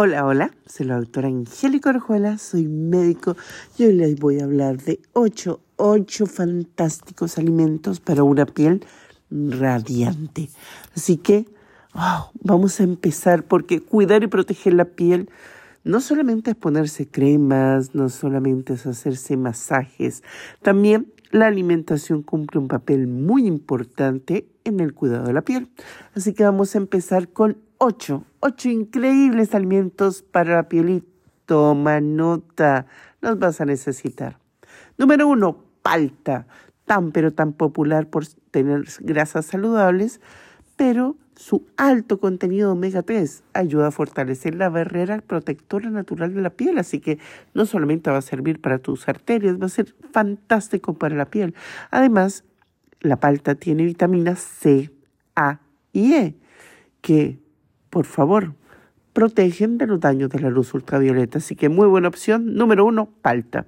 Hola, hola, soy la doctora Angélica Orjuela, soy médico y hoy les voy a hablar de 8, 8 fantásticos alimentos para una piel radiante. Así que vamos a empezar porque cuidar y proteger la piel no solamente es ponerse cremas, no solamente es hacerse masajes, también la alimentación cumple un papel muy importante en el cuidado de la piel. Así que vamos a empezar con ocho, ocho increíbles alimentos para la piel toma nota, los vas a necesitar. Número uno, palta, tan pero tan popular por tener grasas saludables, pero su alto contenido de omega 3 ayuda a fortalecer la barrera protectora natural de la piel, así que no solamente va a servir para tus arterias, va a ser fantástico para la piel. Además, la palta tiene vitaminas C, A y E, que por favor, protegen de los daños de la luz ultravioleta. Así que muy buena opción. Número uno, palta.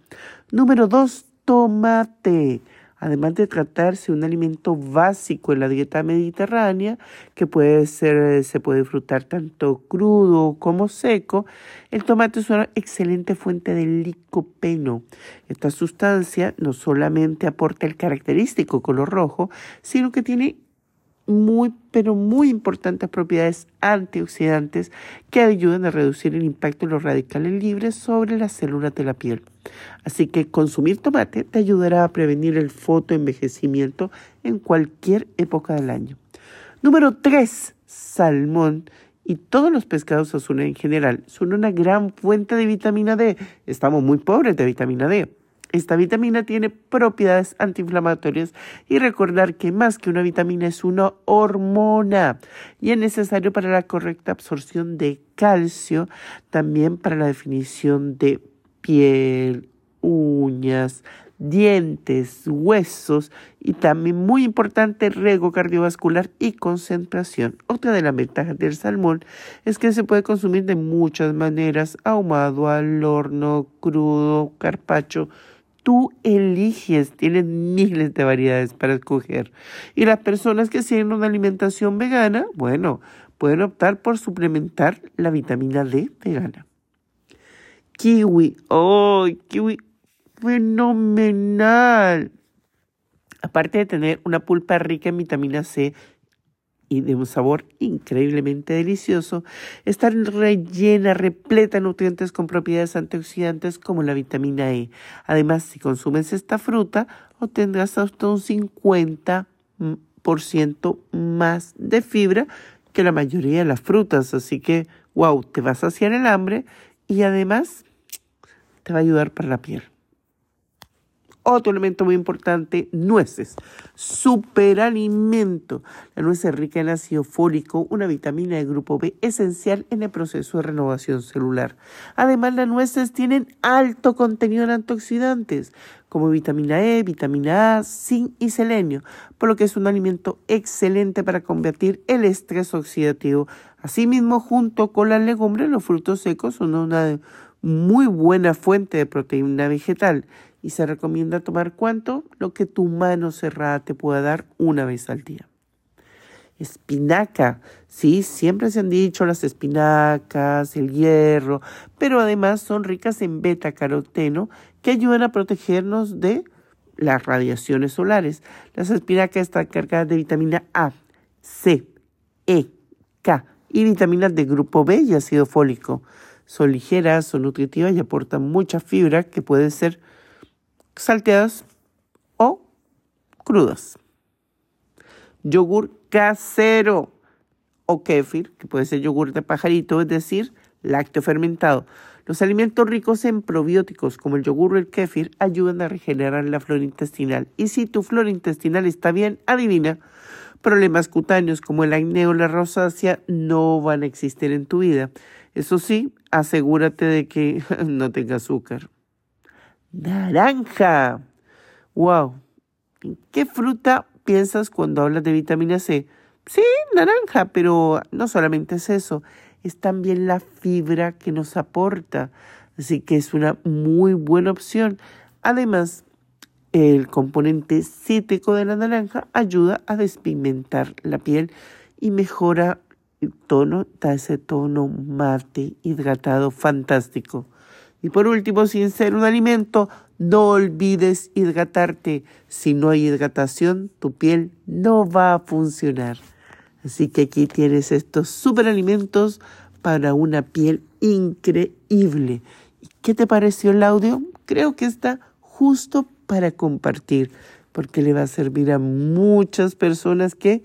Número dos, tomate. Además de tratarse un alimento básico en la dieta mediterránea, que puede ser, se puede disfrutar tanto crudo como seco, el tomate es una excelente fuente de licopeno. Esta sustancia no solamente aporta el característico color rojo, sino que tiene muy, pero muy importantes propiedades antioxidantes que ayudan a reducir el impacto de los radicales libres sobre las células de la piel. Así que consumir tomate te ayudará a prevenir el fotoenvejecimiento en cualquier época del año. Número 3. Salmón y todos los pescados azules en general son una gran fuente de vitamina D. Estamos muy pobres de vitamina D. Esta vitamina tiene propiedades antiinflamatorias y recordar que más que una vitamina es una hormona y es necesario para la correcta absorción de calcio, también para la definición de piel, uñas, dientes, huesos y también muy importante rego cardiovascular y concentración. Otra de las ventajas del salmón es que se puede consumir de muchas maneras, ahumado, al horno, crudo, carpacho, Tú eliges, tienes miles de variedades para escoger. Y las personas que tienen una alimentación vegana, bueno, pueden optar por suplementar la vitamina D vegana. Kiwi, ¡oh, kiwi! Fenomenal. Aparte de tener una pulpa rica en vitamina C y de un sabor increíblemente delicioso, está rellena, repleta de nutrientes con propiedades antioxidantes como la vitamina E. Además, si consumes esta fruta, obtendrás hasta un 50% más de fibra que la mayoría de las frutas. Así que, wow, te vas a saciar el hambre y además te va a ayudar para la piel. Otro elemento muy importante, nueces. Superalimento. La nuez es rica en ácido fólico, una vitamina de grupo B esencial en el proceso de renovación celular. Además, las nueces tienen alto contenido en antioxidantes, como vitamina E, vitamina A, zinc y selenio, por lo que es un alimento excelente para combatir el estrés oxidativo. Asimismo, junto con las legumbres, los frutos secos son una muy buena fuente de proteína vegetal y se recomienda tomar cuánto? Lo que tu mano cerrada te pueda dar una vez al día. Espinaca, sí, siempre se han dicho las espinacas, el hierro, pero además son ricas en beta caroteno que ayudan a protegernos de las radiaciones solares. Las espinacas están cargadas de vitamina A, C, E, K y vitaminas de grupo B y ácido fólico. Son ligeras, son nutritivas y aportan mucha fibra que puede ser salteadas o crudas. Yogur casero o kéfir, que puede ser yogur de pajarito, es decir, lácteo fermentado. Los alimentos ricos en probióticos como el yogur o el kéfir ayudan a regenerar la flora intestinal. Y si tu flora intestinal está bien, adivina, problemas cutáneos como el acné o la rosácea no van a existir en tu vida. Eso sí, asegúrate de que no tenga azúcar. Naranja. Wow. ¿En qué fruta piensas cuando hablas de vitamina C? Sí, naranja, pero no solamente es eso, es también la fibra que nos aporta. Así que es una muy buena opción. Además, el componente cítrico de la naranja ayuda a despigmentar la piel y mejora tono, da ese tono mate, hidratado, fantástico. Y por último, sin ser un alimento, no olvides hidratarte. Si no hay hidratación, tu piel no va a funcionar. Así que aquí tienes estos superalimentos para una piel increíble. ¿Qué te pareció el audio? Creo que está justo para compartir, porque le va a servir a muchas personas que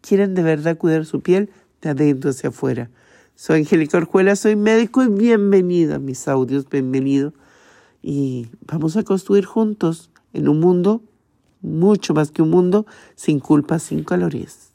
quieren de verdad cuidar su piel de adentro hacia afuera. Soy Angélica Orjuela, soy médico y bienvenido a mis audios, bienvenido. Y vamos a construir juntos en un mundo, mucho más que un mundo, sin culpa, sin calorías.